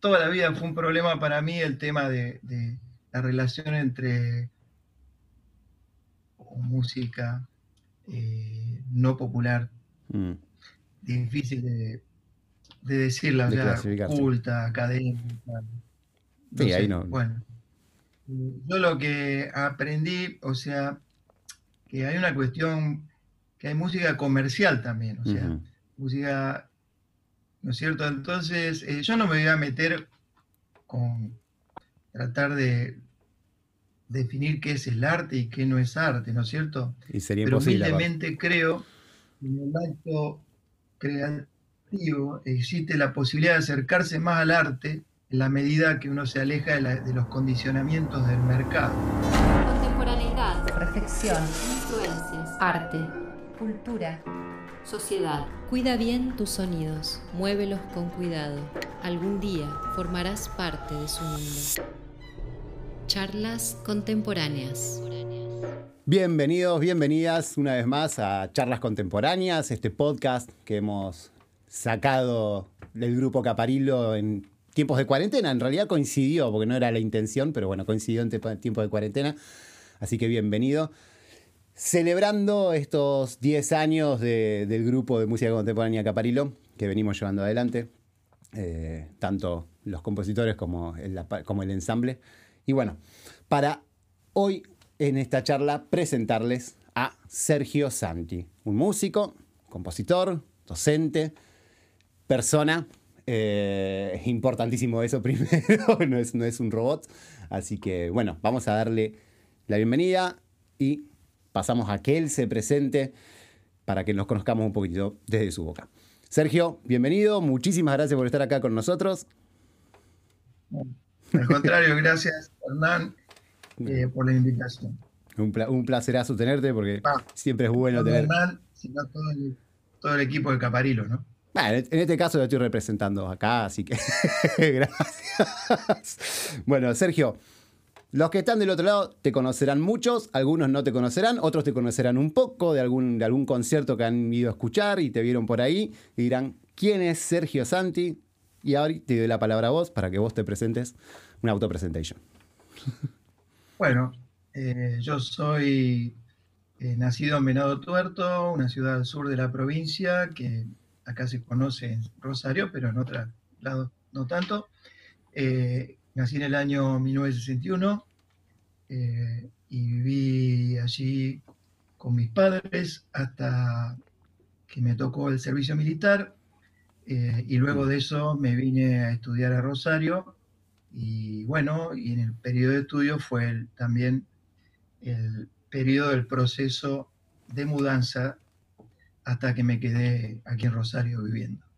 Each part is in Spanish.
toda la vida fue un problema para mí el tema de, la relación entre música eh, no popular, mm. difícil de, decirla, de culta, académica. Sí, no. Bueno, yo lo que aprendí, o sea, que hay una cuestión, que hay música comercial también, o sea, música, ¿no es cierto? Entonces, eh, yo no me voy a meter con tratar de definir qué es el arte y qué no es arte, ¿no es cierto? Y sería Pero imposible. humildemente creo que en el acto creativo existe la posibilidad de acercarse más al arte en la medida que uno se aleja de, los condicionamientos del mercado. Contemporaneidad, reflexión, influencias, arte, cultura, sociedad. Cuida bien tus sonidos, muévelos con cuidado. Algún día formarás parte de su mundo. Charlas contemporáneas. Bienvenidos, bienvenidas una vez más a Charlas Contemporáneas, este podcast que hemos sacado del grupo Caparilo en tiempos de cuarentena. En realidad coincidió, porque no era la intención, pero bueno, coincidió en tiempos de cuarentena. Así que bienvenido. Celebrando estos 10 años del grupo de música contemporánea Caparilo, que venimos llevando adelante, eh, tanto los compositores como el, como el ensamble. Y bueno, para hoy en esta charla presentarles a Sergio Santi, un músico, compositor, docente, persona eh, importantísimo eso primero, no, es, no es un robot. Así que bueno, vamos a darle la bienvenida y pasamos a que él se presente para que nos conozcamos un poquito desde su boca. Sergio, bienvenido, muchísimas gracias por estar acá con nosotros. Al contrario, gracias Hernán eh, por la invitación. Un, un placerazo tenerte porque ah, siempre es bueno tener... Hernán, sino todo el, todo el equipo de Caparilo, ¿no? en este caso lo estoy representando acá, así que gracias. Bueno, Sergio, los que están del otro lado te conocerán muchos, algunos no te conocerán, otros te conocerán un poco de algún, de algún concierto que han ido a escuchar y te vieron por ahí y dirán, ¿quién es Sergio Santi? Y ahora te doy la palabra a vos para que vos te presentes una autopresentación. Bueno, eh, yo soy eh, nacido en Venado Tuerto, una ciudad al sur de la provincia que acá se conoce en Rosario, pero en otros lados no tanto. Eh, nací en el año 1961 eh, y viví allí con mis padres hasta que me tocó el servicio militar eh, y luego de eso me vine a estudiar a Rosario y bueno, y en el periodo de estudio fue también el periodo del proceso de mudanza hasta que me quedé aquí en Rosario viviendo.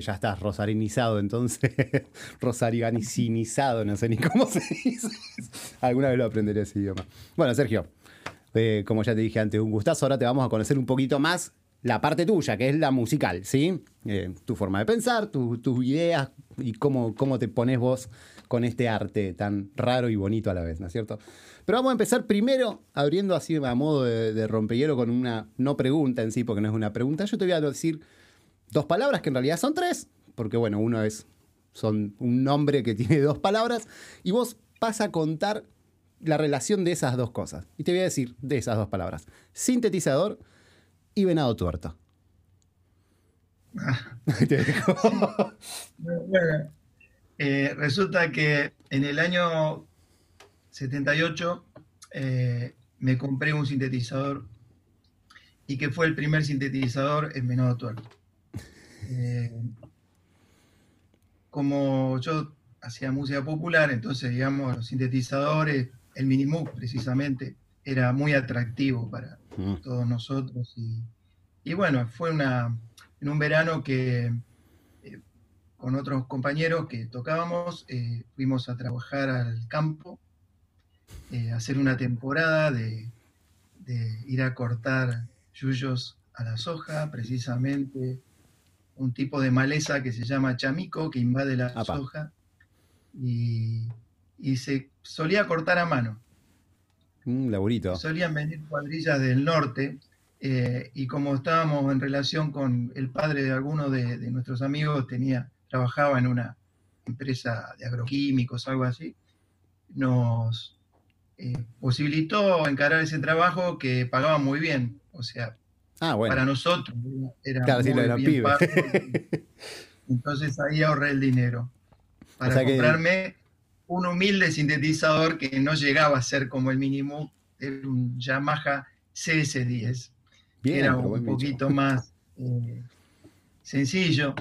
Ya estás rosarinizado entonces, rosariganicinizado, no sé ni cómo se dice. Alguna vez lo aprenderé ese idioma. Bueno, Sergio, eh, como ya te dije antes, un gustazo. Ahora te vamos a conocer un poquito más la parte tuya, que es la musical, ¿sí? Eh, tu forma de pensar, tus ideas y cómo, cómo te pones vos con este arte tan raro y bonito a la vez, ¿no es cierto? Pero vamos a empezar primero abriendo así a modo de, de rompehielo con una no pregunta en sí, porque no es una pregunta. Yo te voy a decir dos palabras que en realidad son tres, porque bueno, uno es son un nombre que tiene dos palabras y vos vas a contar la relación de esas dos cosas. Y te voy a decir de esas dos palabras: sintetizador y venado tuerto. Eh, resulta que en el año 78 eh, me compré un sintetizador y que fue el primer sintetizador en Venado Tuerto. Eh, como yo hacía música popular, entonces, digamos, los sintetizadores, el Minimoog precisamente, era muy atractivo para mm. todos nosotros. Y, bueno, fue una, en un verano que eh, con otros compañeros que tocábamos, fuimos a trabajar al campo eh, hacer una temporada de, ir a cortar yuyos a la soja, precisamente un tipo de maleza que se llama chamico, que invade la soja, y, se solía cortar a mano. Un laburito. Solían venir cuadrillas del norte, eh, y como estábamos en relación con el padre de alguno de, nuestros amigos, tenía, trabajaba en una empresa de agroquímicos, algo así, nos eh, posibilitó encarar ese trabajo que pagaba muy bien. O sea, ah, para nosotros era muy bien pago, Entonces ahí ahorré el dinero para comprarme un humilde sintetizador que no llegaba a ser como el mínimo, era un Yamaha CS10. era un poquito más eh, sencillo,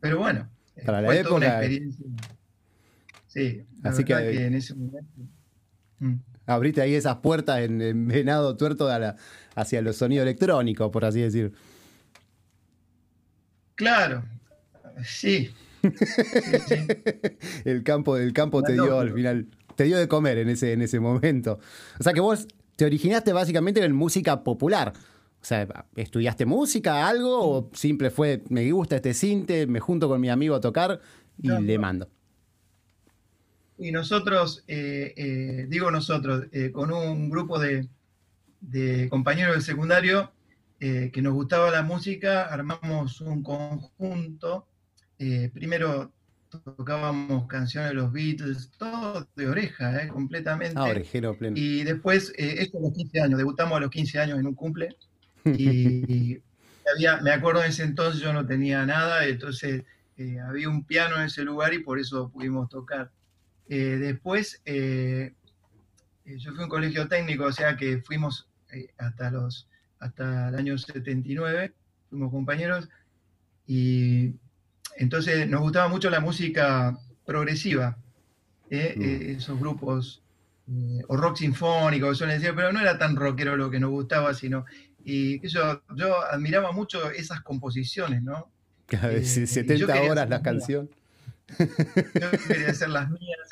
pero bueno, para la época. Una experiencia. Sí, así que, en ese momento. Mm. Abriste ahí esas puertas en, Venado Tuerto hacia los sonidos electrónicos, por así decir. Claro, sí. el campo, del campo te dio al final, te dio de comer en ese, en ese momento. O sea que vos te originaste básicamente en música popular. O sea, ¿estudiaste música, algo? ¿O simple fue, me gusta este cinte, me junto con mi amigo a tocar y le mando? Y nosotros, eh, eh, digo nosotros, eh, con un grupo de, compañeros del secundario que nos gustaba la música, armamos un conjunto. primero tocábamos canciones de los Beatles, todo de oreja, completamente. Ah, orejero pleno. Y después, esto a los 15 años, debutamos a los 15 años en un cumple. Y había, me acuerdo en ese entonces yo no tenía nada, entonces había un piano en ese lugar y por eso pudimos tocar. Eh, después, eh, eh, yo fui a un colegio técnico, o sea que fuimos hasta, los, hasta el año 79, fuimos compañeros, y entonces nos gustaba mucho la música progresiva, mm. esos grupos, o rock sinfónico, suelen decir, pero no era tan rockero lo que nos gustaba, sino, y yo, yo admiraba mucho esas composiciones, ¿no? 70 horas la canción. Yo quería hacer las mías.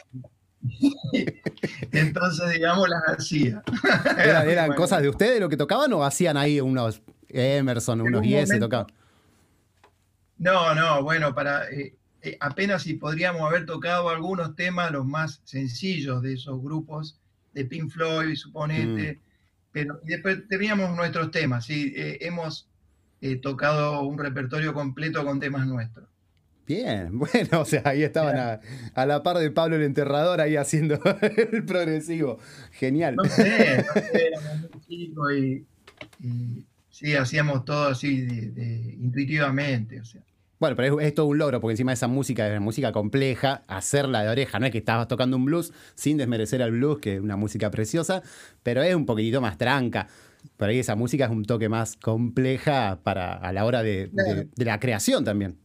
Entonces, digamos, las hacía. ¿Eran, cosas de ustedes lo que tocaban o hacían ahí unos Emerson, unos IS tocaban? No, no, bueno, para eh, eh, apenas si podríamos haber tocado algunos temas, los más sencillos de esos grupos, de Pink Floyd, suponete, mm. pero después teníamos nuestros temas, sí, eh, hemos tocado un repertorio completo con temas nuestros. Bien, bueno, o sea, ahí estaban a, la par de Pablo el enterrador ahí haciendo el progresivo. Genial. No sé, no sé y, sí, hacíamos todo así de, intuitivamente, o sea. Bueno, pero es, todo un logro, porque encima de esa música es una música compleja, hacerla de oreja, no es que estabas tocando un blues sin desmerecer al blues, que es una música preciosa, pero es un poquitito más tranca. Por ahí esa música es un toque más compleja para, a la hora de la creación también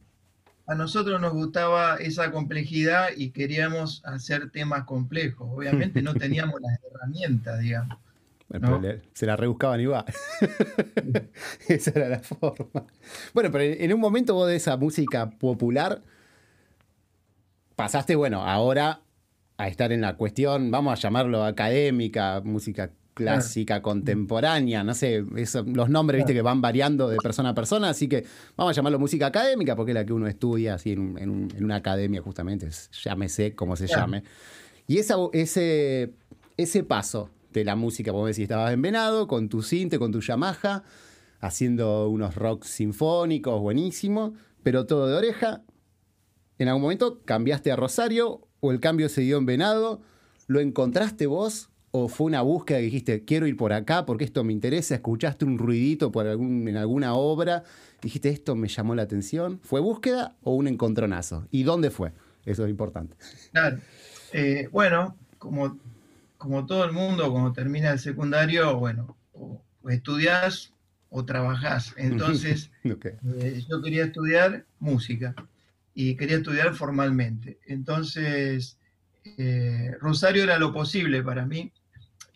a nosotros nos gustaba esa complejidad y queríamos hacer temas complejos. Obviamente no teníamos las herramientas, digamos. Se la rebuscaban y va. esa era la forma. Bueno, pero en un momento vos de esa música popular pasaste, bueno, ahora a estar en la cuestión, vamos a llamarlo académica, música clásica, contemporánea, no sé, los nombres, viste, que van variando de persona a persona, así que vamos a llamarlo música académica, porque es la que uno estudia así en, una academia justamente, llámese como se llame. Y esa, ese, ese paso de la música, vos decís, estabas en Venado, con tu cinte, con tu Yamaha, haciendo unos rock sinfónicos, buenísimo, pero todo de oreja. En algún momento cambiaste a Rosario o el cambio se dio en Venado, lo encontraste vos ¿O fue una búsqueda que dijiste, quiero ir por acá porque esto me interesa? ¿Escuchaste un ruidito por algún, en alguna obra? Dijiste, esto me llamó la atención. ¿Fue búsqueda o un encontronazo? ¿Y dónde fue? Eso es importante. Claro. Eh, bueno, como, como todo el mundo, cuando termina el secundario, bueno, o, estudias o trabajás. Entonces, eh, yo quería estudiar música y quería estudiar formalmente. Entonces, eh, Rosario era lo posible para mí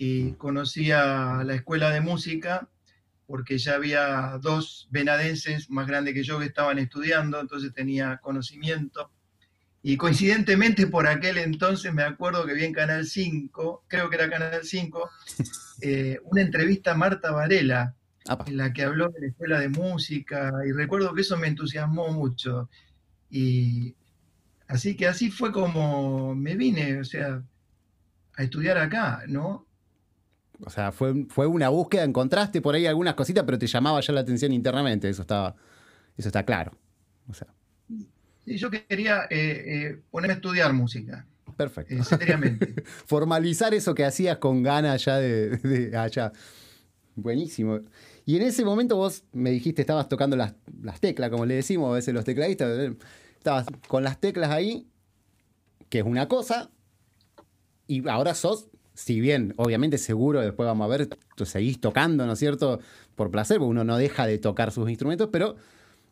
y conocía la escuela de música porque ya había dos venadenses más grandes que yo que estaban estudiando, entonces tenía conocimiento. Y coincidentemente por aquel entonces me acuerdo que vi en Canal 5, creo que era Canal 5, eh, una entrevista a Marta Varela, en la que habló de la escuela de música, y recuerdo que eso me entusiasmó mucho. Y así que así fue como me vine, o sea, a estudiar acá, ¿no? O sea, fue, fue una búsqueda, encontraste por ahí algunas cositas, pero te llamaba ya la atención internamente, eso estaba, eso está claro. Sí, yo quería ponerme a estudiar música. Perfecto. seriamente. Formalizar eso que hacías con ganas ya de, allá. Buenísimo. Y en ese momento vos me dijiste, estabas tocando las, las teclas, como le decimos a veces los tecladistas. Estabas con las teclas ahí, que es una cosa, y ahora sos, si bien obviamente seguro, después vamos a ver, tú seguís tocando, ¿no es cierto? Por placer, porque uno no deja de tocar sus instrumentos, pero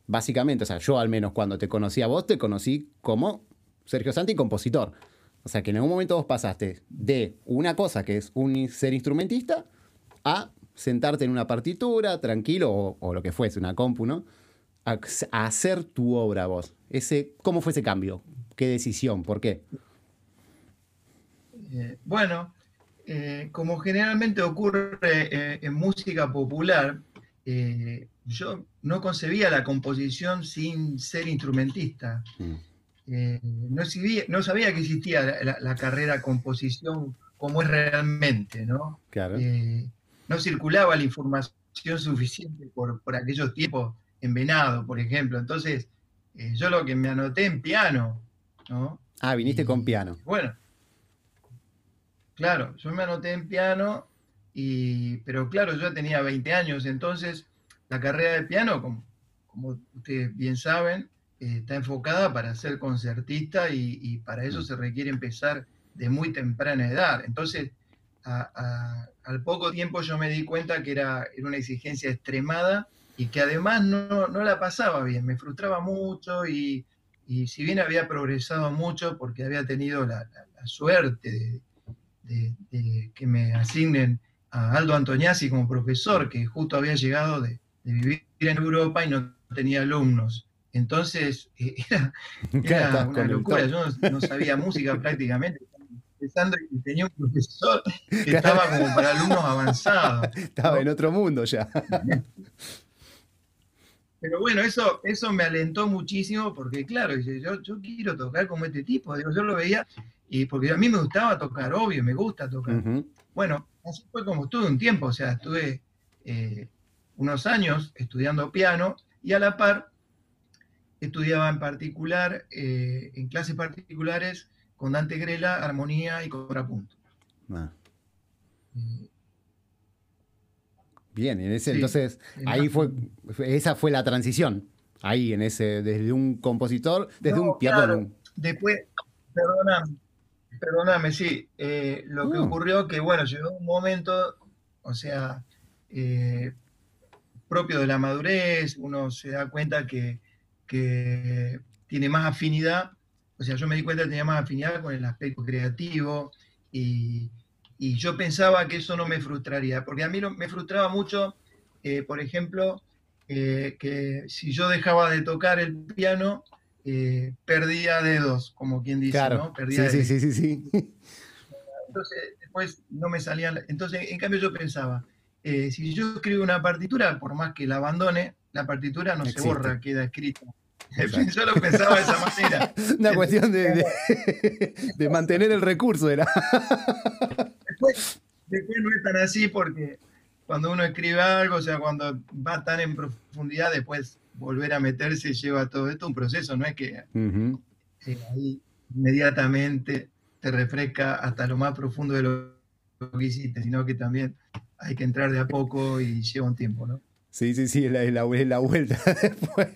básicamente, o sea, yo al menos cuando te conocí a vos, te conocí como Sergio Santi, compositor. O sea, que en algún momento vos pasaste de una cosa que es un ser instrumentista a sentarte en una partitura, tranquilo, o, lo que fuese, una compu, ¿no? A, hacer tu obra vos. Ese, ¿Cómo fue ese cambio? ¿Qué decisión? ¿Por qué? Eh, bueno, eh, como generalmente ocurre eh, en música popular, yo no concebía la composición sin ser instrumentista. Mm. no, sabía, que existía la, carrera composición como es realmente, ¿no? Claro. no circulaba la información suficiente por, por aquellos tiempos en Venado, por ejemplo. Entonces, yo lo que me anoté en piano, ¿no? Ah, viniste con piano. Bueno, Claro, yo me anoté en piano, y, pero claro, yo tenía 20 años, entonces la carrera de piano, como, ustedes bien saben, eh, está enfocada para ser concertista y, para eso mm. se requiere empezar de muy temprana edad. Entonces, al poco tiempo yo me di cuenta que era, una exigencia extremada y que además no, la pasaba bien, me frustraba mucho y, si bien había progresado mucho porque había tenido la suerte de, de, que me asignen a Aldo Antoniazzi como profesor, que justo había llegado de, vivir en Europa y no tenía alumnos. Entonces, era, una locura. Yo no, sabía música prácticamente. Pensando que tenía un profesor que estaba como para alumnos avanzados. Estaba en otro mundo ya. Pero bueno, eso, eso me alentó muchísimo porque, claro, yo, yo quiero tocar como este tipo. Digo, yo lo veía y porque a mí me gustaba tocar, obvio, me gusta tocar. Bueno, así fue como estuve un tiempo, o sea, estuve eh, unos años estudiando piano y a la par estudiaba en particular, eh, en clases particulares, con Dante Grela, armonía y contrapunto. Ah. Bien, en ese, entonces ahí fue, esa fue la transición, ahí en ese, desde un compositor, desde un piano. Después, perdona, Perdóname, sí. Eh, lo que mm. ocurrió que, bueno, llegó un momento, o sea, eh, propio de la madurez, uno se da cuenta que, tiene más afinidad, o sea, yo me di cuenta que tenía más afinidad con el aspecto creativo y, yo pensaba que eso no me frustraría, porque a mí me frustraba mucho, eh, por ejemplo, que si yo dejaba de tocar el piano, eh, perdía dedos, como quien dice, ¿no? Perdía sí, sí, sí, sí, Entonces, después no me salían. Entonces, en cambio, yo pensaba, eh, si yo escribo una partitura, por más que la abandone, la partitura no se borra, queda escrita. Yo lo pensaba de esa manera. Una cuestión de, de, mantener el recurso era. Después, después no es tan así porque cuando uno escribe algo, o sea, cuando va tan en profundidad, después volver a meterse lleva todo esto un proceso, no es que eh, ahí inmediatamente te refresca hasta lo más profundo de lo que hiciste, sino que también hay que entrar de a poco y lleva un tiempo, ¿no? Sí, sí, sí, es la, la, vuelta después.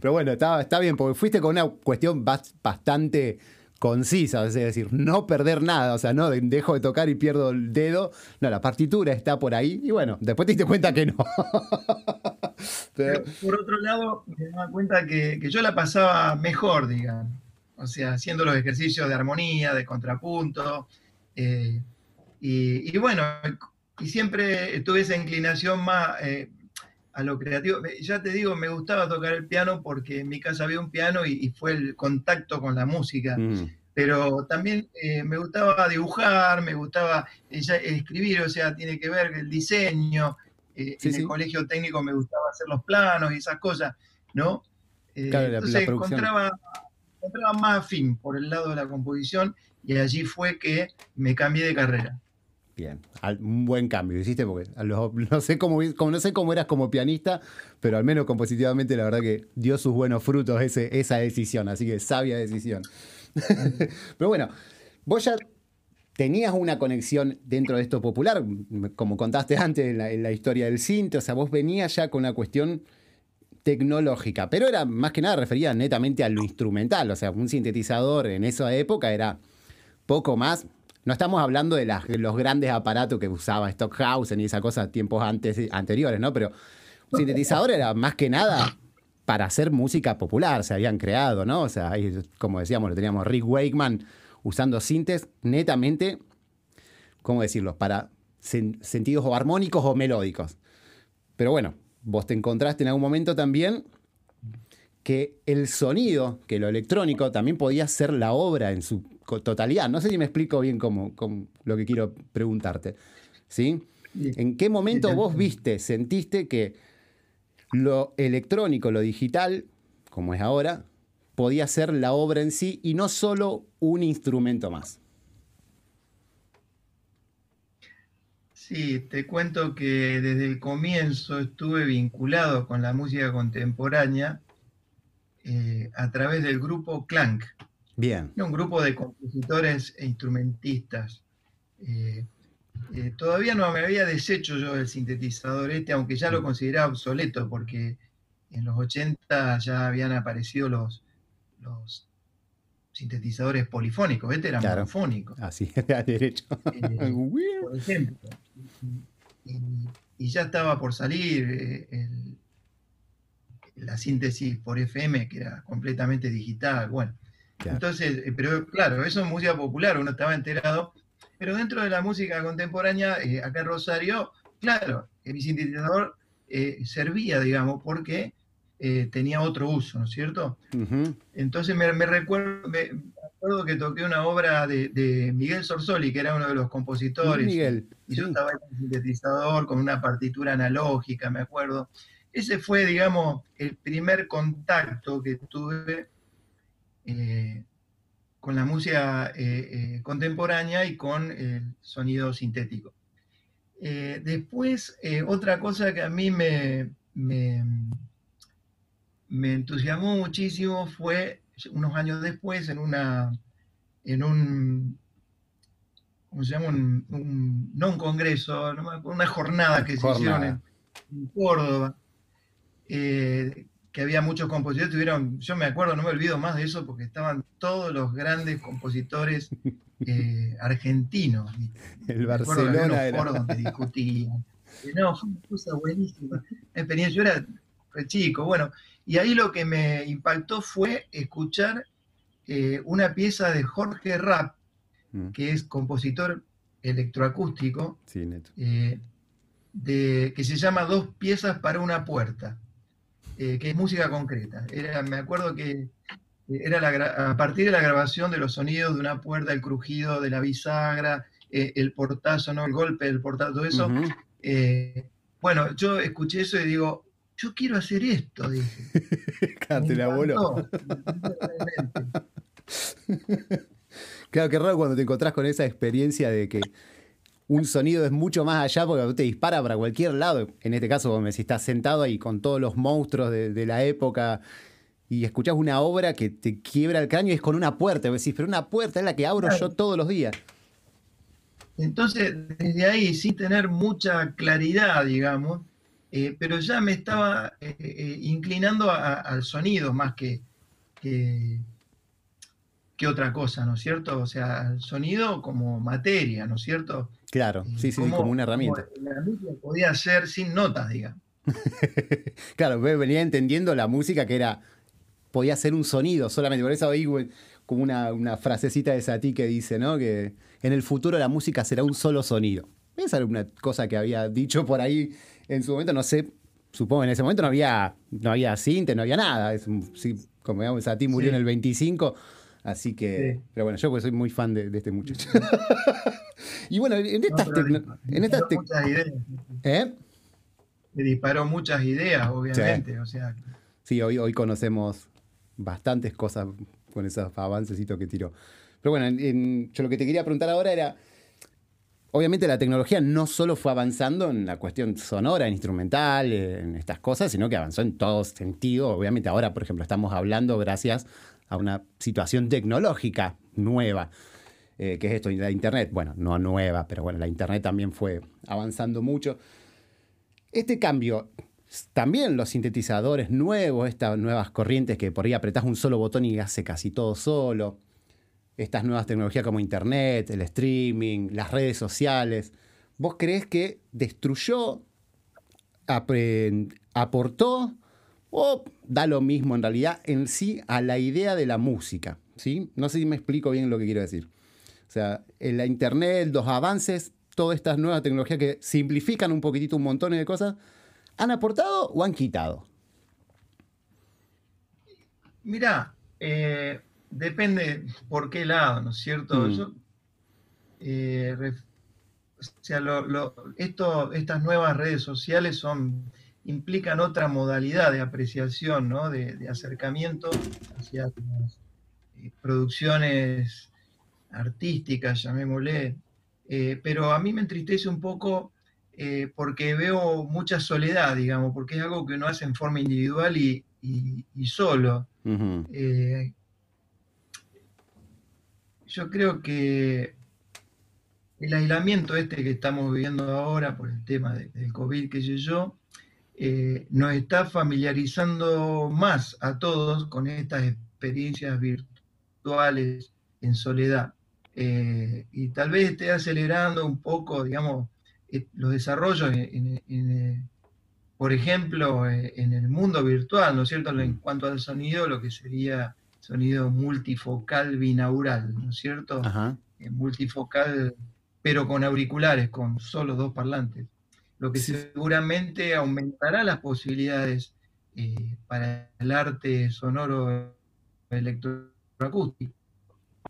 Pero bueno, está, está bien, porque fuiste con una cuestión bastante concisa, es decir, no perder nada, o sea, no dejo de tocar y pierdo el dedo, no, la partitura está por ahí y bueno, después te diste cuenta que no. Pero, por otro lado, me daba cuenta que, yo la pasaba mejor, digamos, o sea, haciendo los ejercicios de armonía, de contrapunto, eh, y, bueno, y siempre tuve esa inclinación más, eh, a lo creativo. Ya te digo, me gustaba tocar el piano porque en mi casa había un piano y, fue el contacto con la música. Mm. Pero también eh, me gustaba dibujar, me gustaba escribir, o sea, tiene que ver el diseño. Eh, en el colegio técnico me gustaba hacer los planos y esas cosas, ¿no? entonces encontraba, encontraba más afín por el lado de la composición y allí fue que me cambié de carrera. Bien, un buen cambio hiciste porque no, sé cómo, no sé cómo eras como pianista, pero al menos compositivamente la verdad que dio sus buenos frutos ese, esa decisión, así que sabia decisión. pero bueno, vos ya tenías una conexión dentro de esto popular, como contaste antes en la, en la historia del cinte, o sea, vos venías ya con una cuestión tecnológica, pero era más que nada referida netamente a lo instrumental, o sea, un sintetizador en esa época era poco más, no estamos hablando de los grandes aparatos que usaba Stockhausen y esa cosa tiempos antes, anteriores, ¿no? Pero un sintetizador era más que nada para hacer música popular, se habían creado, ¿no? O sea, ahí, como decíamos, lo teníamos Rick Wakeman usando sintes netamente, ¿cómo decirlo? Para sentidos o armónicos o melódicos. Pero bueno, vos te encontraste en algún momento también que el sonido, que lo electrónico, también podía ser la obra en su totalidad. No sé si me explico bien cómo, lo que quiero preguntarte. ¿Sí? ¿En qué momento vos viste, sentiste que lo electrónico, lo digital, como es ahora, podía ser la obra en sí y no solo un instrumento más? Sí, te cuento que desde el comienzo estuve vinculado con la música contemporánea eh, a través del grupo Clank. Bien. Un grupo de compositores e instrumentistas. Eh, eh, todavía no me había deshecho yo el sintetizador este, aunque ya lo mm. consideraba obsoleto, porque en los 80 ya habían aparecido los, los sintetizadores polifónicos, este era monofónico. Así, era derecho. Eh, por ejemplo. Y, ya estaba por salir la síntesis por FM, que era completamente digital. Bueno, entonces, eh, pero claro, eso es música popular, uno estaba enterado, pero dentro de la música contemporánea, eh, acá en Rosario, claro, mi sintetizador eh, servía, digamos, porque tenía otro uso, ¿no es cierto? Entonces me, recuerdo, me acuerdo que toqué una obra de, Miguel Sorsoli, que era uno de los compositores, Miguel, y yo estaba en un sintetizador con una partitura analógica, me acuerdo. Ese fue, digamos, el primer contacto que tuve eh, con la música eh, eh, contemporánea y con el sonido sintético. después, otra cosa que a mí me, me, entusiasmó muchísimo fue unos años después en una en un ¿cómo se llama? Un, no un congreso, una jornada que se hicieron en, Córdoba, que había muchos compositores, tuvieron, yo me acuerdo, no me olvido más de eso, porque estaban todos los grandes compositores eh, argentinos. El Barcelona era. donde discutían. No, fue una cosa buenísima. Experiencia, yo era chico, bueno, y ahí lo que me impactó fue escuchar eh, una pieza de Jorge Rapp, mm. que es compositor electroacústico, eh, de, que se llama Dos piezas para una puerta. Eh, que es música concreta. Era, me acuerdo que era a partir de la grabación de los sonidos de una puerta, el crujido de la bisagra, el portazo, ¿no? el golpe del portazo, todo eso. bueno, yo escuché eso y digo, yo quiero hacer esto, dije. claro, qué raro cuando te encontrás con esa experiencia de que un sonido es mucho más allá porque te dispara para cualquier lado. En este caso, si estás sentado ahí con todos los monstruos de, la época y escuchás una obra que te quiebra el cráneo y es con una puerta. decís, pero una puerta es la que abro yo todos los días. Entonces, desde ahí, sin tener mucha claridad, digamos, eh, pero ya me estaba eh, eh, inclinando al sonido más que, que, que, otra cosa, ¿no es cierto? O sea, al sonido como materia, ¿no es cierto? Claro, sí, sí, como, una herramienta. la música podía ser sin notas, digamos. claro, venía entendiendo la música que era, podía ser un sonido solamente. Por eso oí como una, frasecita de Satie que dice, ¿no? Que en el futuro la música será un solo sonido. Esa era una cosa que había dicho por ahí en su momento, no sé, supongo en ese momento no había, no había cinte, no había nada. Es, como digamos, Satie murió en el 25 Así que, pero bueno, yo pues soy muy fan de, este muchacho. y bueno, en estas en estas muchas ideas. ¿Eh? Me disparó muchas ideas, obviamente. Sí. O sea. Sí, hoy, hoy conocemos bastantes cosas con esos avancecitos que tiró. Pero bueno, yo lo que te quería preguntar ahora era, obviamente la tecnología no solo fue avanzando en la cuestión sonora, en instrumental, en estas cosas, sino que avanzó en todo sentido. Obviamente ahora, por ejemplo, estamos hablando gracias a una situación tecnológica nueva, eh, que es esto, la Internet. Bueno, no nueva, pero bueno, la Internet también fue avanzando mucho. Este cambio, también los sintetizadores nuevos, estas nuevas corrientes que por ahí apretás un solo botón y hace casi todo solo estas nuevas tecnologías como Internet, el streaming, las redes sociales, ¿vos crees que destruyó, aportó o da lo mismo en realidad en sí a la idea de la música? ¿sí? No sé si me explico bien lo que quiero decir. O sea, en la Internet, los avances, todas estas nuevas tecnologías que simplifican un poquitito un montón de cosas, ¿han aportado o han quitado? Mira, eh, depende por qué lado, ¿no es cierto? Mm. Eh, o sea, esto, estas nuevas redes sociales son, implican otra modalidad de apreciación, ¿no? de, acercamiento hacia las eh, producciones artísticas, llamémosle. Eh, pero a mí me entristece un poco porque veo mucha soledad, digamos, porque es algo que uno hace en forma individual y, solo yo creo que el aislamiento este que estamos viviendo ahora por el tema del COVID, que sé yo, eh, nos está familiarizando más a todos con estas experiencias virtuales en soledad. Eh, y tal vez esté acelerando un poco, digamos, eh, los desarrollos, por ejemplo, en el mundo virtual, ¿no es cierto? En cuanto al sonido, lo que sería sonido multifocal binaural, ¿no es cierto? Eh, multifocal, pero con auriculares, con solo dos parlantes, lo que seguramente aumentará las posibilidades eh, para el arte sonoro electroacústico.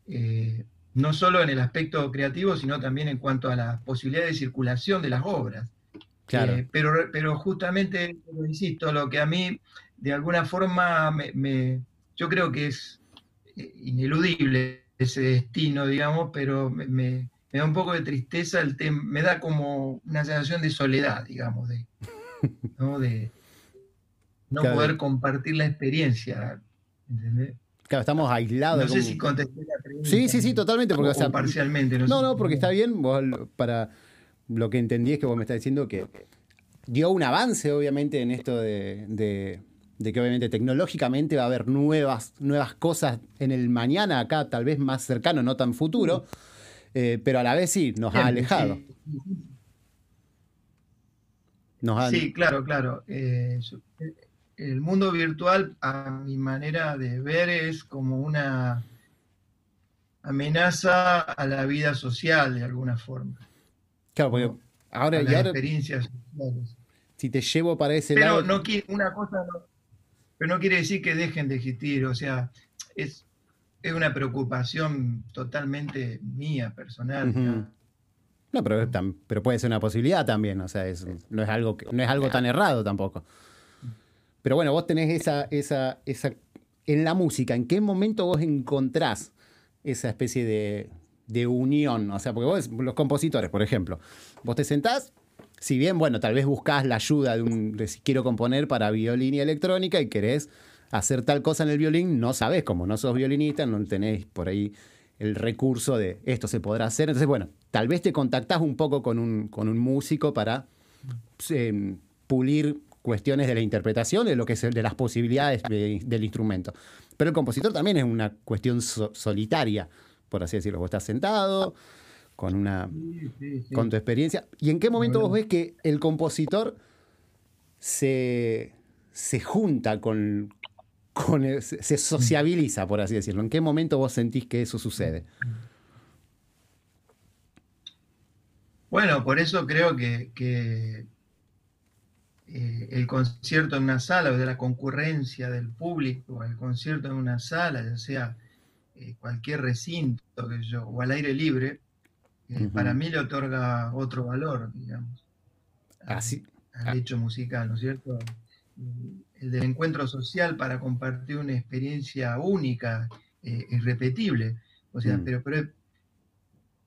Eh, no solo en el aspecto creativo, sino también en cuanto a la posibilidad de circulación de las obras. Claro. pero, pero justamente, insisto, lo que a mí de alguna forma me yo creo que es eh, ineludible ese destino, digamos, pero me, da un poco de tristeza el tema, me da como una sensación de soledad, digamos, de no, de, no poder compartir la experiencia, ¿entendés? Claro, estamos aislados. No sé si contesté la pregunta. Sí, sí, sí, totalmente. Porque, o, parcialmente. No, no, porque está bien. para lo que entendí es que vos me estás diciendo que dio un avance, obviamente, en esto de de que obviamente tecnológicamente va a haber nuevas, nuevas cosas en el mañana, acá tal vez más cercano, no tan futuro, eh, pero a la vez sí, nos ha alejado. Sí, claro, claro. Eh, el mundo virtual, a mi manera de ver, es como una amenaza a la vida social de alguna forma. Claro, porque ahora, y ahora experiencias Si te llevo para ese lado. Pero no una cosa pero no quiere decir que dejen de existir, o sea, es, es una preocupación totalmente mía, personal. No, pero, pero puede ser una posibilidad también, o sea, no es algo, no es algo tan errado tampoco. Pero bueno, vos tenés esa, esa, esa, en la música, ¿en qué momento vos encontrás esa especie de, de unión? O sea, porque vos, los compositores, por ejemplo, vos te sentás, si bien, bueno, tal vez buscas la ayuda de un, si quiero componer para violín y electrónica y querés hacer tal cosa en el violín, no sabés, como no sos violinista, no tenés por ahí el recurso de esto se podrá hacer. Entonces, bueno, tal vez te contactás un poco con un, con un músico para em, pulir cuestiones de la interpretación, de lo que es de las posibilidades del instrumento. Pero el compositor también es una cuestión solitaria, por así decirlo. Vos estás sentado, con una con tu experiencia. ¿Y en qué momento vos ves que el compositor se, junta con, con se sociabiliza, por así decirlo? ¿En qué momento vos sentís que eso sucede? Bueno, por eso creo que, eh, el concierto en una sala, o de la concurrencia del público, el concierto en una sala, ya sea eh, cualquier recinto que yo, o al aire libre, para mí le otorga otro valor, digamos, Así, al, ah. hecho musical, ¿no es cierto? El del encuentro social para compartir una experiencia única, eh, irrepetible. O sea, mm. pero, pero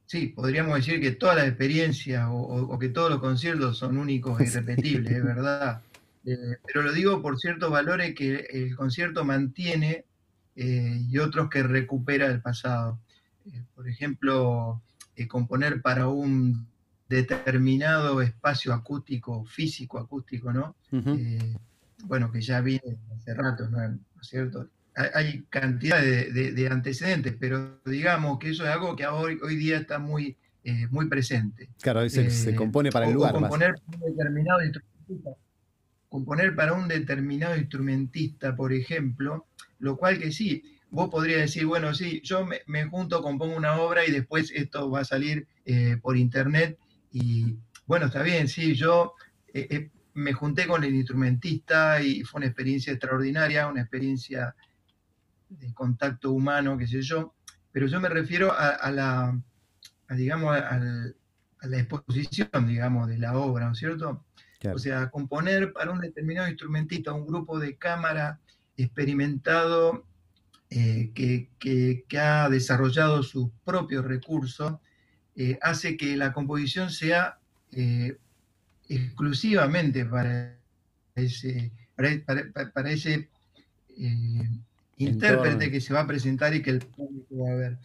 sí, podríamos decir que todas las experiencias o, que todos los conciertos son únicos e irrepetibles, es verdad. Eh, pero lo digo por ciertos valores que el concierto mantiene eh, y otros que recupera el pasado. Eh, por ejemplo, componer para un determinado espacio acústico, físico acústico, ¿no? bueno, que ya viene hace rato, ¿no? es cierto? Hay, cantidad de, antecedentes, pero digamos que eso es algo que hoy, hoy día está muy, muy presente. Claro, se, se compone para el lugar. componer para un determinado componer para un determinado instrumentista, por ejemplo, lo cual que sí, vos podrías decir, bueno, sí, yo me, junto, compongo una obra y después esto va a salir eh, por internet y bueno, está bien, sí, yo eh, eh, me junté con el instrumentista y fue una experiencia extraordinaria, una experiencia de contacto humano, qué sé yo, pero yo me refiero a, la, digamos, a la exposición, digamos, de la obra, ¿no es cierto? O sea, componer para un determinado instrumentista, un grupo de cámara experimentado eh, que, ha desarrollado sus propios recursos, eh, hace que la composición sea eh, exclusivamente para ese, para, ese intérprete que se va a presentar y que el público va a ver.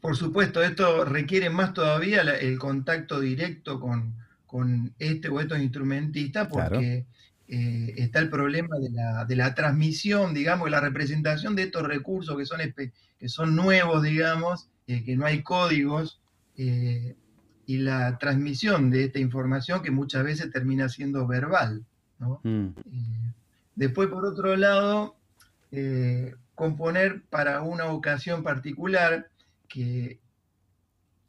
Por supuesto, esto requiere más todavía el contacto directo con, este o estos instrumentistas porque eh, está el problema de la, transmisión, digamos, la representación de estos recursos que son, que son nuevos, digamos, eh, que no hay códigos, eh, y la transmisión de esta información que muchas veces termina siendo verbal. Mm. después, por otro lado, componer para una ocasión particular, que,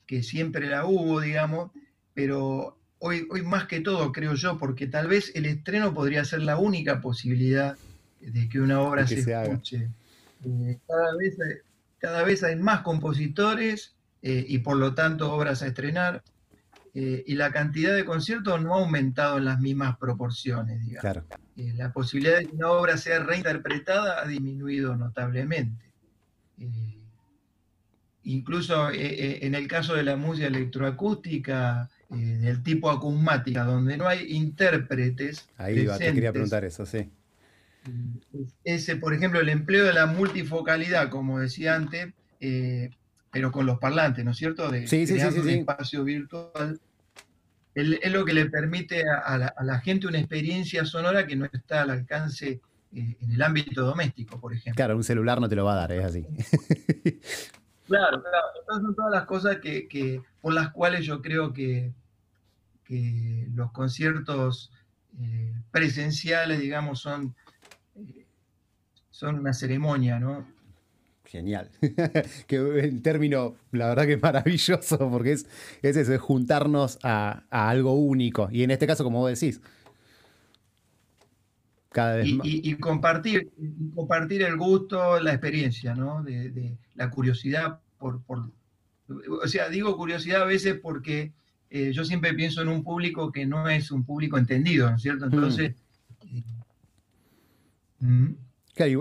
que siempre la hubo, digamos, pero hoy, hoy más que todo, creo yo, porque tal vez el estreno podría ser la única posibilidad de que una obra se, escuche. Eh, cada, vez, cada vez hay más compositores eh, y por lo tanto obras a estrenar. Eh, y la cantidad de conciertos no ha aumentado en las mismas proporciones, digamos. la posibilidad de que una obra sea reinterpretada ha disminuido notablemente. Incluso eh, en el caso de la música electroacústica, eh, del tipo acusmática, donde no hay intérpretes. Ahí va, te quería preguntar eso, sí. Ese, por ejemplo, el empleo de la multifocalidad, como decía antes, pero con los parlantes, ¿no es cierto? De, sí, sí, sí, un espacio virtual. es lo que le permite a, la, a, la, gente una experiencia sonora que no está al alcance en el ámbito doméstico, por ejemplo. Claro, un celular no te lo va a dar, es así. Claro, claro. Estas son todas las cosas que, por las cuales yo creo que, los conciertos eh, presenciales, digamos, son, eh, son una ceremonia, ¿no? Genial. que el término, la verdad que es maravilloso, porque es, es eso, es juntarnos a, algo único. Y en este caso, como vos decís, cada vez y, más. Y, compartir, compartir el gusto, la experiencia, ¿no? de la curiosidad por, o sea, digo curiosidad a veces porque eh, yo siempre pienso en un público que no es un público entendido, ¿no es cierto? Entonces... Mm.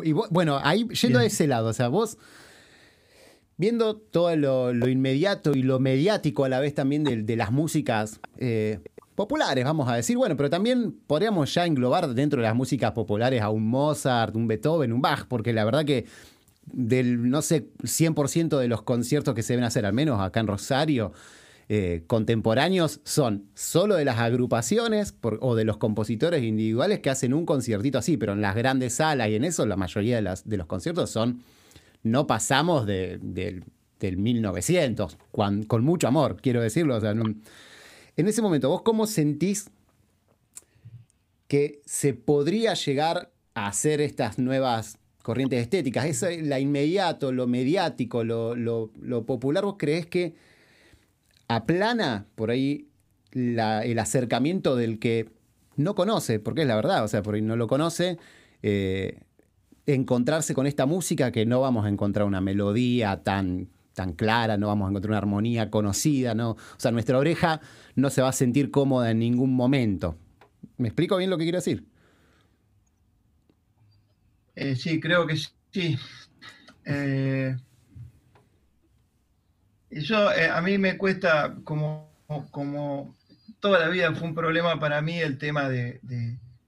y, bueno, ahí yendo a ese lado, o sea, vos viendo todo lo, inmediato y lo mediático a la vez también de, las músicas eh, populares, vamos a decir, bueno, pero también podríamos ya englobar dentro de las músicas populares a un Mozart, un Beethoven, un Bach, porque la verdad que del, no sé, 100% de los conciertos que se deben hacer, al menos acá en Rosario, eh, contemporáneos, son solo de las agrupaciones o de los compositores individuales que hacen un conciertito así, pero en las grandes salas y en eso la mayoría de, los conciertos son, no pasamos del 1900, con mucho amor, quiero decirlo. en ese momento, ¿vos cómo sentís que se podría llegar a hacer estas nuevas corrientes estéticas. Eso, la inmediato, lo mediático, lo, popular, ¿vos crees que aplana por ahí el acercamiento del que no conoce? Porque es la verdad, o sea, por ahí no lo conoce. Eh, encontrarse con esta música que no vamos a encontrar una melodía tan, tan clara, no vamos a encontrar una armonía conocida, ¿no? O sea, nuestra oreja no se va a sentir cómoda en ningún momento. ¿Me explico bien lo que quiero decir? Eh, sí, creo que sí. Eh, yo, eh, a mí me cuesta, como, como toda la vida fue un problema para mí el tema de,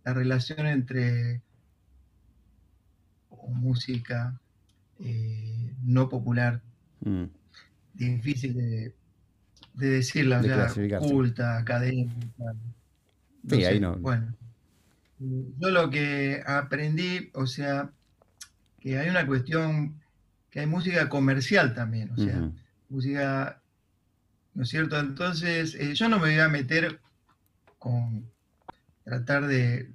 la relación entre música eh, no popular, mm. difícil de, decirla, de culta, académica. Sí, ahí no. Bueno, yo lo que aprendí, o sea, que hay una cuestión, que hay música comercial también, o sea, música, ¿no es cierto? Entonces, eh, yo no me voy a meter con tratar de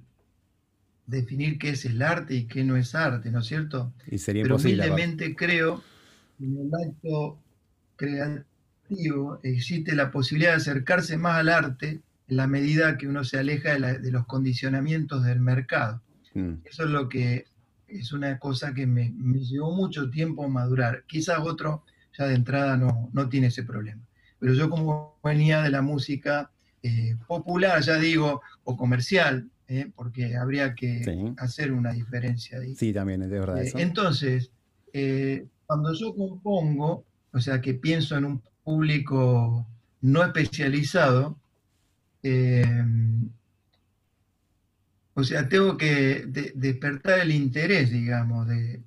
definir qué es el arte y qué no es arte, ¿no es cierto? Y sería Pero humildemente creo que en el acto creativo existe la posibilidad de acercarse más al arte en la medida que uno se aleja de, los condicionamientos del mercado. Mm. Eso es lo que es una cosa que me, llevó mucho tiempo madurar. Quizás otro ya de entrada no, no tiene ese problema. Pero yo como venía de la música eh, popular, ya digo, o comercial, eh, porque habría que hacer una diferencia ahí. Sí, también es de verdad. Eh, entonces, cuando yo compongo, o sea, que pienso en un público no especializado, o sea, tengo que despertar el interés, digamos, de,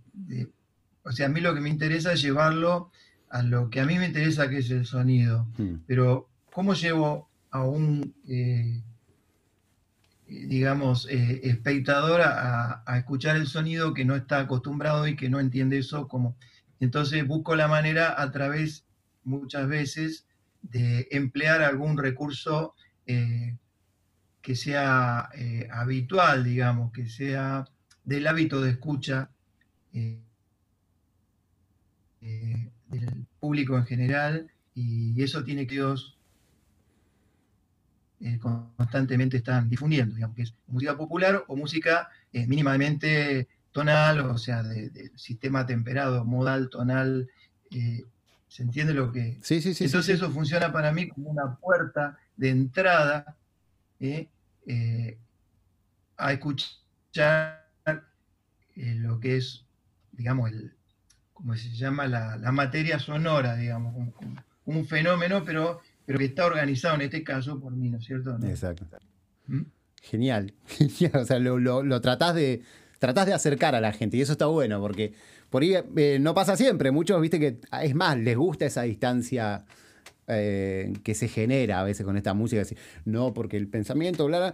o sea, a mí lo que me interesa es llevarlo a lo que a mí me interesa, que es el sonido. Hmm. Pero, ¿cómo llevo a un, eh, digamos, eh, espectador a, escuchar el sonido que no está acostumbrado y que no entiende eso? Como... Entonces, busco la manera a través, muchas veces, de emplear algún recurso eh, que sea eh, habitual, digamos, que sea del hábito de escucha eh, eh, del público en general, y eso tiene que ellos constantemente están difundiendo, digamos, que es música popular o música mínimamente tonal, o sea, de, sistema temperado, modal, tonal, ¿se entiende lo que? Sí, sí, sí. Entonces eso funciona para mí como una puerta de entrada ¿eh? Eh, a escuchar eh, lo que es, digamos, el, como se llama, la, materia sonora, digamos, un, fenómeno, pero, pero que está organizado en este caso por mí, ¿no es cierto? Exacto. ¿Mm? Genial, genial. O sea, lo, tratás de, tratás de acercar a la gente y eso está bueno porque por ahí no pasa siempre. Muchos, viste que es más, les gusta esa distancia eh, que se genera a veces con esta música. no, porque el pensamiento, bla,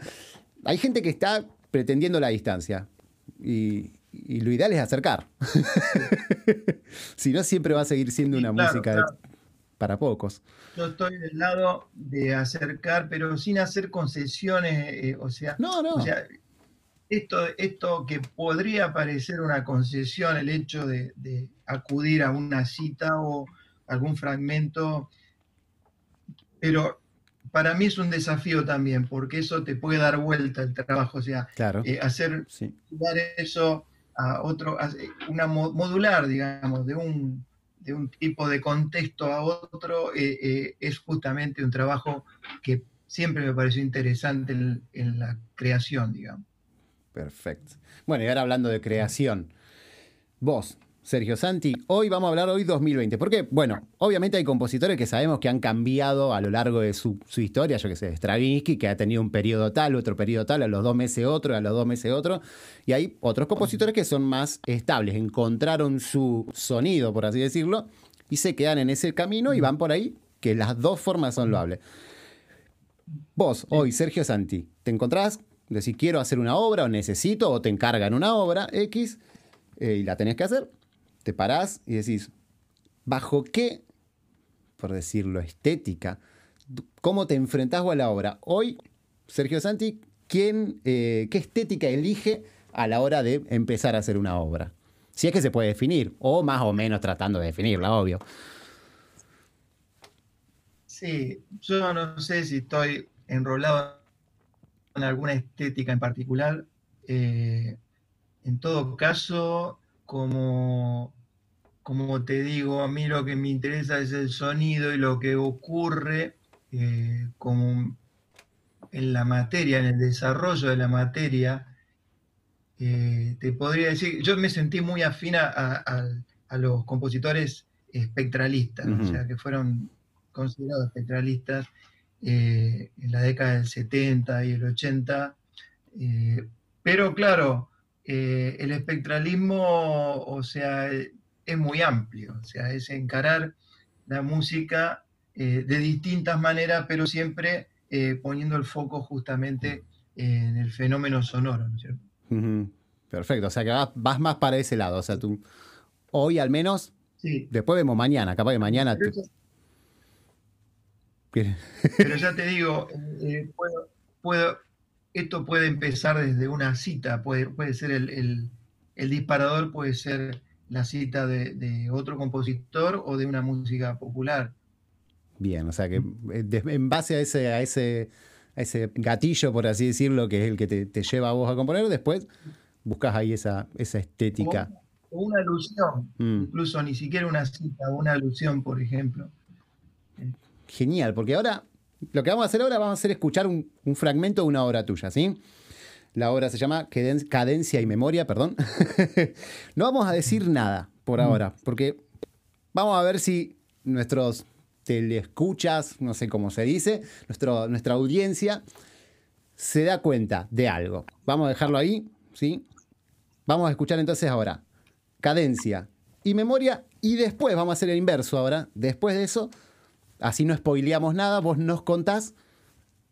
Hay gente que está pretendiendo la distancia y, lo ideal es acercar. si no, siempre va a seguir siendo una música para pocos. Yo estoy del lado de acercar, pero sin hacer concesiones, eh, o sea, no, no. esto, esto que podría parecer una concesión, el hecho de, de acudir a una cita o algún fragmento pero para mí es un desafío también, porque eso te puede dar vuelta el trabajo, o sea, eh, hacer dar eso a otro, una modular, digamos, de un, de un tipo de contexto a otro, eh, eh, es justamente un trabajo que siempre me pareció interesante en, en la creación, digamos. Perfecto. Bueno, y ahora hablando de creación, vos, Sergio Santi. Hoy vamos a hablar hoy 2020. Porque, bueno, obviamente hay compositores que sabemos que han cambiado a lo largo de su, historia. Yo que sé, Stravinsky, que ha tenido un periodo tal, otro periodo tal, a los dos meses otro, a los dos meses otro. Y hay otros compositores que son más estables, encontraron su sonido, por así decirlo, y se quedan en ese camino y van por ahí, que las dos formas son loables. Vos, hoy, Sergio Santi, te encontrás, decís, quiero hacer una obra, o necesito, o te encargan una obra X, eh, y la tenés que hacer te parás y decís, ¿bajo qué, por decirlo, estética, cómo te enfrentás a la obra? Hoy, Sergio Santi, ¿quién, eh, ¿qué estética elige a la hora de empezar a hacer una obra? Si es que se puede definir, o más o menos tratando de definirla, obvio. Sí, yo no sé si estoy enrolado en alguna estética en particular. Eh, en todo caso, como como te digo, a mí lo que me interesa es el sonido y lo que ocurre eh, como en la materia, en el desarrollo de la materia. Eh, te podría decir, yo me sentí muy afín a, los compositores espectralistas, o sea, que fueron considerados espectralistas en la década del 70 y el 80. pero claro, el espectralismo, o sea, es muy amplio, o sea, es encarar la música de distintas maneras, pero siempre poniendo el foco justamente en el fenómeno sonoro, ¿no es cierto? Perfecto, o sea que vas, más para ese lado, o sea, tú hoy al menos, sí. después vemos mañana, capaz que mañana... Pero, ya te digo, eh, puedo, esto puede empezar desde una cita, puede, puede ser el, disparador, puede ser la cita de, otro compositor o de una música popular. Bien, o sea que eh, en base a ese, a ese ese gatillo, por así decirlo, que es el que te, lleva a vos a componer, después buscas ahí esa, esa estética. O una alusión, mm. incluso ni siquiera una cita, una alusión, por ejemplo. Genial, porque ahora lo que vamos a hacer ahora, vamos a hacer escuchar un, fragmento de una obra tuya, ¿sí? La obra se llama Cadencia y Memoria, perdón. no vamos a decir nada por ahora, porque vamos a ver si nuestros escuchas, no sé cómo se dice, nuestro, nuestra audiencia se da cuenta de algo. Vamos a dejarlo ahí, ¿sí? Vamos a escuchar entonces ahora cadencia y memoria y después vamos a hacer el inverso ahora. Después de eso, así no spoileamos nada, vos nos contás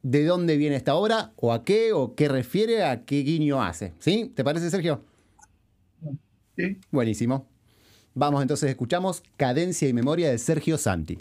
de dónde viene esta obra o a qué o qué refiere, a qué guiño hace. ¿Sí? ¿Te parece, Sergio? Sí. Buenísimo. Vamos entonces, escuchamos Cadencia y Memoria de Sergio Santi.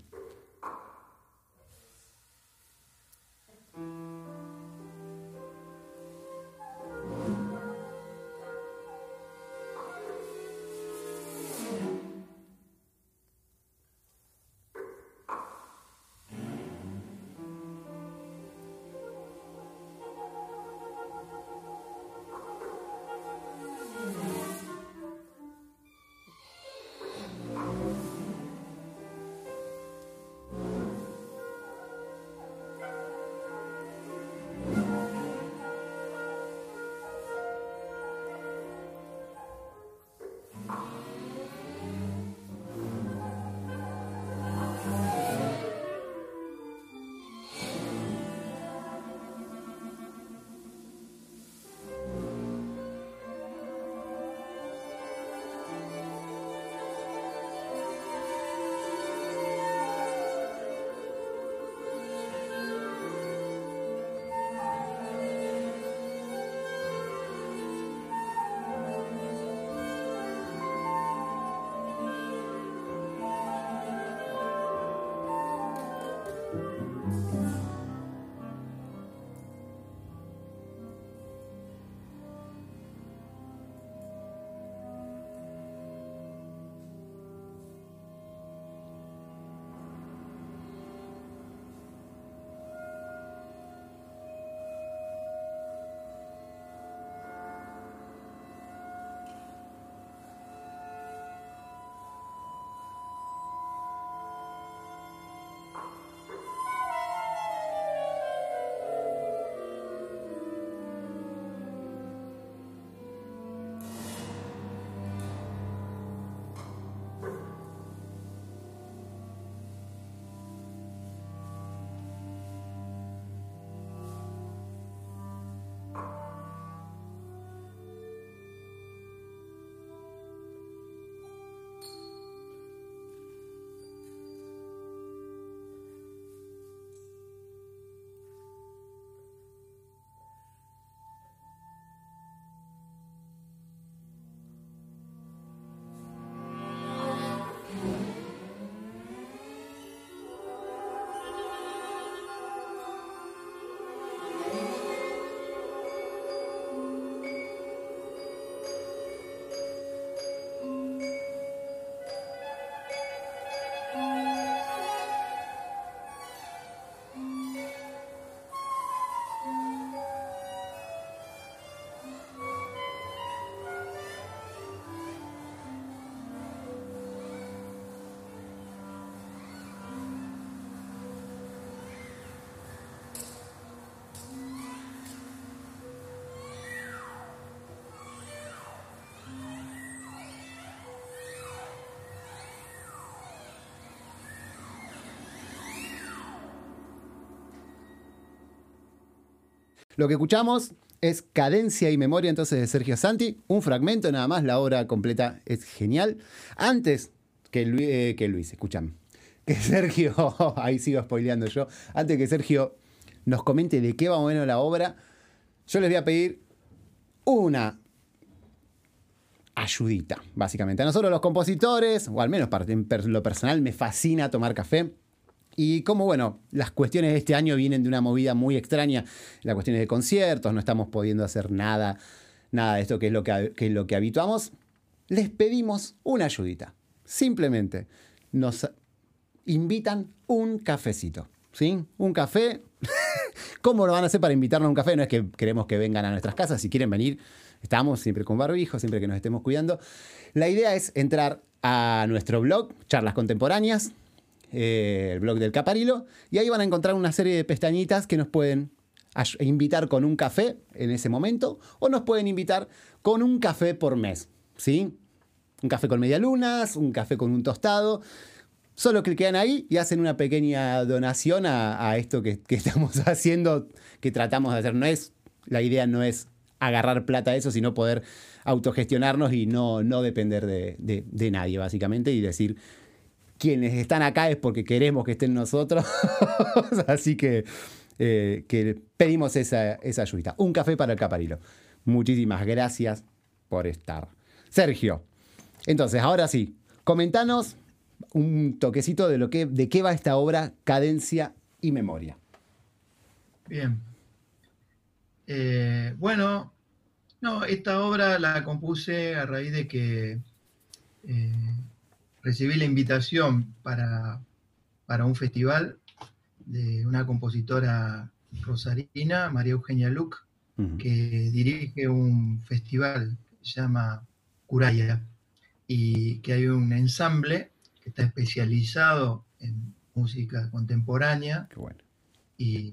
Lo que escuchamos es Cadencia y Memoria entonces de Sergio Santi, un fragmento nada más, la obra completa es genial. Antes que eh, Luis escuchan, que Sergio, ahí sigo spoileando yo, antes que Sergio nos comente de qué va o menos la obra, yo les voy a pedir una ayudita, básicamente. A nosotros los compositores, o al menos para lo personal, me fascina tomar café. Y como, bueno, las cuestiones de este año vienen de una movida muy extraña, las cuestiones de conciertos, no estamos pudiendo hacer nada, nada de esto que es lo que, que, es lo que habituamos, les pedimos una ayudita. Simplemente nos invitan un cafecito. ¿Sí? Un café. ¿Cómo lo van a hacer para invitarnos a un café? No es que queremos que vengan a nuestras casas. Si quieren venir, estamos siempre con barbijo, siempre que nos estemos cuidando. La idea es entrar a nuestro blog, Charlas Contemporáneas, eh, el blog del Caparilo, y ahí van a encontrar una serie de pestañitas que nos pueden invitar con un café en ese momento o nos pueden invitar con un café por mes, ¿sí? Un café con medialunas, un café con un tostado. Solo cliquean ahí y hacen una pequeña donación a, esto que, estamos haciendo, que tratamos de hacer. No es, la idea no es agarrar plata a eso, sino poder autogestionarnos y no, no depender de, de nadie, básicamente, y decir, quienes están acá es porque queremos que estén nosotros. Así que, eh, que pedimos esa, esa ayuda. Un café para el caparilo. Muchísimas gracias por estar. Sergio, entonces, ahora sí, comentanos un toquecito de, lo que, de qué va esta obra Cadencia y Memoria. Bien. Eh, bueno, no, esta obra la compuse a raíz de que eh, recibí la invitación para, un festival de una compositora rosarina, María Eugenia Luc, que dirige un festival que se llama Curaya y que hay un ensamble que está especializado en música contemporánea y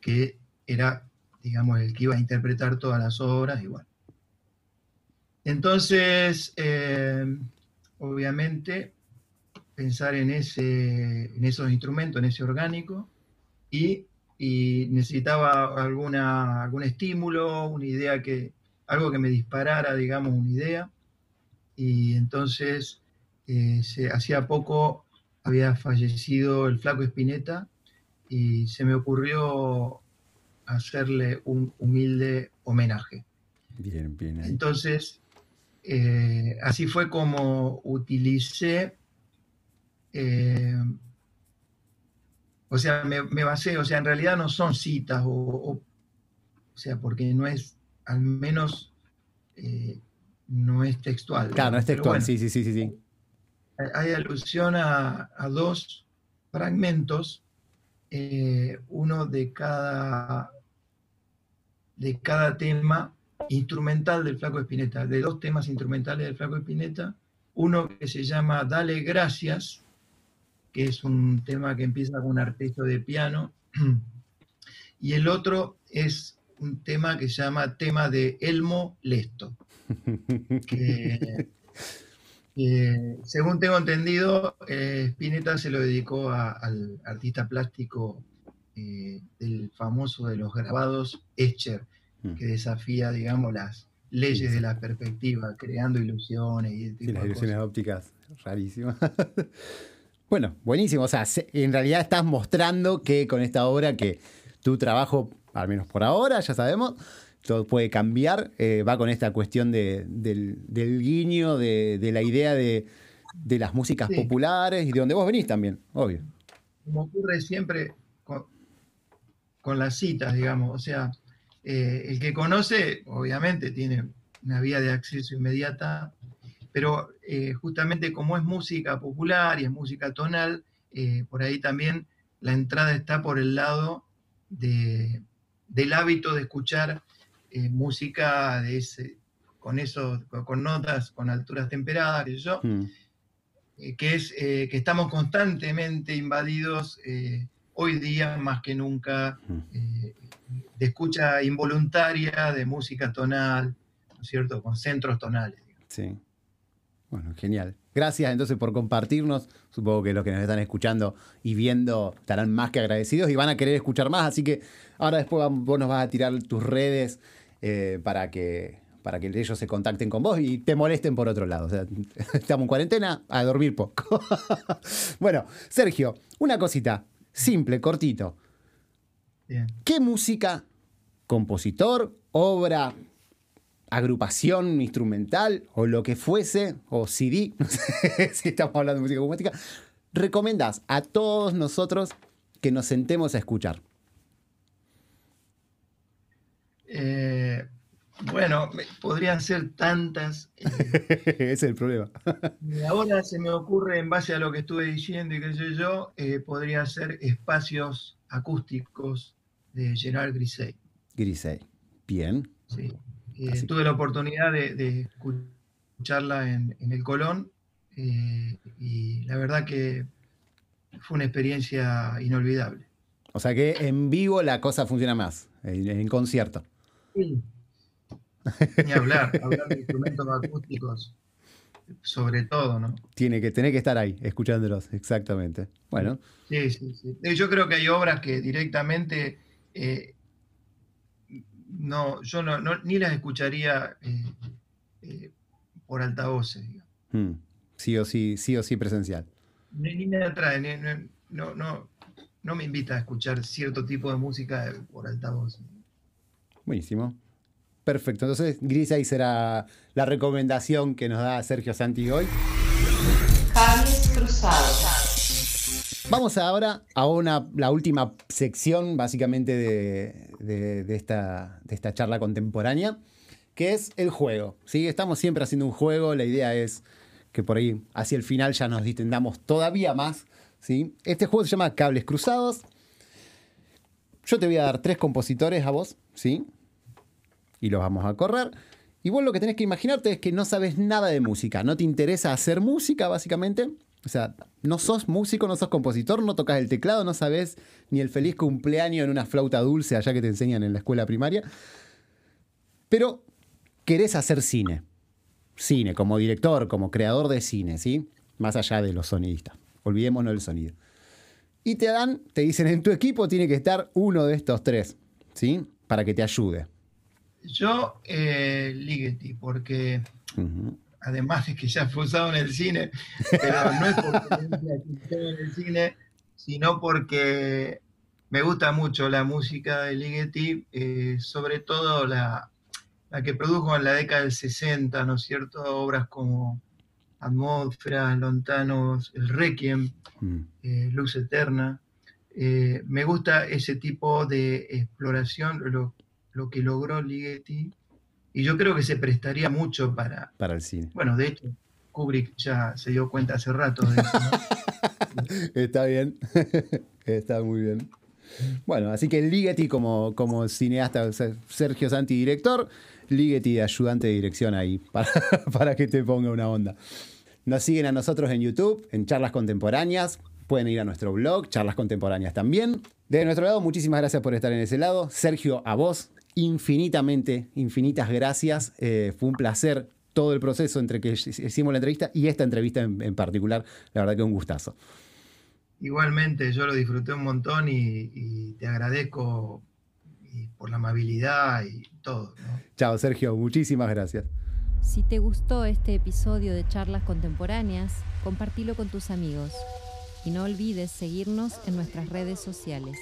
que era, digamos, el que iba a interpretar todas las obras y bueno. Entonces, eh, obviamente, pensar en, ese, en esos instrumentos, en ese orgánico, y, necesitaba alguna, algún estímulo, una idea que, algo que me disparara, digamos, una idea. Y entonces, eh, se, hacía poco había fallecido el flaco Espineta y se me ocurrió hacerle un humilde homenaje. Bien, bien. Entonces, eh, así fue como utilicé, eh, o sea, me, basé, o sea, en realidad no son citas, o, sea, porque no es, al menos, eh, no es textual. Claro, no es textual, sí, sí, sí, sí. Hay alusión a, a dos fragmentos, uno de cada, de cada tema instrumental del Flaco Espineta, de dos temas instrumentales del Flaco Espineta, uno que se llama Dale Gracias, que es un tema que empieza con un arpegio de piano, y el otro es un tema que se llama tema de Elmo Lesto, que, según tengo entendido, eh, Spinetta se lo dedicó al artista plástico eh, del famoso de los grabados Escher. Que desafía, digamos, las leyes de la perspectiva, creando ilusiones y las ilusiones ópticas, rarísimas. bueno, buenísimo. O sea, en realidad estás mostrando que con esta obra que tu trabajo, al menos por ahora, ya sabemos, todo puede cambiar. Eh, va con esta cuestión del, guiño, de, la idea de, las músicas populares y de donde vos venís también, obvio. Como ocurre siempre con, con las citas, digamos. O sea, eh, el que conoce, obviamente, tiene una vía de acceso inmediata, pero eh, justamente como es música popular y es música tonal, eh, por ahí también la entrada está por el lado del hábito de escuchar música de ese, con, eso, con notas, con alturas temperadas, yo, mm. que es que estamos constantemente invadidos hoy día más que nunca mm escucha involuntaria de música tonal, ¿no es cierto? Con centros tonales. Sí. Bueno, genial. Gracias entonces por compartirnos. Supongo que los que nos están escuchando y viendo estarán más que agradecidos y van a querer escuchar más. Así que ahora después vos nos vas a tirar tus redes eh, para que para que ellos se contacten con vos y te molesten por otro lado. O sea, estamos en cuarentena, a dormir poco. bueno, Sergio, una cosita, simple, cortito. ¿Qué música, compositor, obra, agrupación instrumental o lo que fuese, o CD, no sé si estamos hablando de música compositiva, recomendás a todos nosotros que nos sentemos a escuchar? Eh, bueno, podrían ser tantas. Eh, Ese es el problema. ahora se me ocurre, en base a lo que estuve diciendo y qué sé yo, eh, podría ser espacios acústicos de Gerard Grisey. Grisey, bien. Sí. Eh, tuve la oportunidad de, escucharla en, el Colón y la verdad que fue una experiencia inolvidable. O sea que en vivo la cosa funciona más, en, en concierto. Sí, ni hablar, hablar de instrumentos acústicos, sobre todo, ¿no? Tiene que, tener que estar ahí, escuchándolos, exactamente. Bueno. Sí, sí, sí. Eh, yo creo que hay obras que directamente eh, no, yo no, ni las escucharía eh, por altavoces. Hmm. Sí o sí, sí o sí presencial. Ni, me atrae, no, no, no me invita a escuchar cierto tipo de música por altavoces. Buenísimo. Perfecto, entonces Gris ahí será la recomendación que nos da Sergio Santi hoy. Cables cruzados. Vamos ahora a una, la última sección básicamente de, esta, de esta charla contemporánea, que es el juego. ¿sí? Estamos siempre haciendo un juego, la idea es que por ahí hacia el final ya nos distendamos todavía más. ¿sí? Este juego se llama Cables Cruzados. Yo te voy a dar tres compositores a vos, ¿sí? y los vamos a correr. Y vos lo que tenés que imaginarte es que no sabes nada de música, no te interesa hacer música básicamente. O sea, no sos músico, no sos compositor, no tocas el teclado, no sabes ni el feliz cumpleaños en una flauta dulce allá que te enseñan en la escuela primaria. Pero querés hacer cine. Cine, como director, como creador de cine, ¿sí? Más allá de los sonidistas. Olvidémonos del sonido. Y te dan, te dicen, en tu equipo tiene que estar uno de estos tres, ¿sí? Para que te ayude. Yo, eh, Ligeti, porque además de que ya fue usado en el cine, pero no es porque en el cine, sino porque me gusta mucho la música de Ligeti, eh, sobre todo la, que produjo en la década del 60, ¿no es cierto? Obras como Atmósfera, Lontanos, El Requiem, mm. eh, Luz Eterna. Eh, me gusta ese tipo de exploración, lo, lo que logró Ligeti, y yo creo que se prestaría mucho para... Para el cine. Bueno, de hecho, Kubrick ya se dio cuenta hace rato de eso. Está bien, está muy bien. Bueno, así que Ligeti como, como cineasta, Sergio Santi director, Ligeti ayudante de dirección ahí, para, para que te ponga una onda. Nos siguen a nosotros en YouTube, en Charlas Contemporáneas. Pueden ir a nuestro blog, Charlas Contemporáneas también. De nuestro lado, muchísimas gracias por estar en ese lado. Sergio, a vos, infinitamente, infinitas gracias. Eh, fue un placer todo el proceso entre que hicimos la entrevista y esta entrevista en, particular. La verdad que un gustazo. Igualmente, yo lo disfruté un montón y, te agradezco por la amabilidad y todo. Chao, Sergio, muchísimas gracias. Si te gustó este episodio de Charlas Contemporáneas, compartilo con tus amigos y no olvides seguirnos en nuestras redes sociales.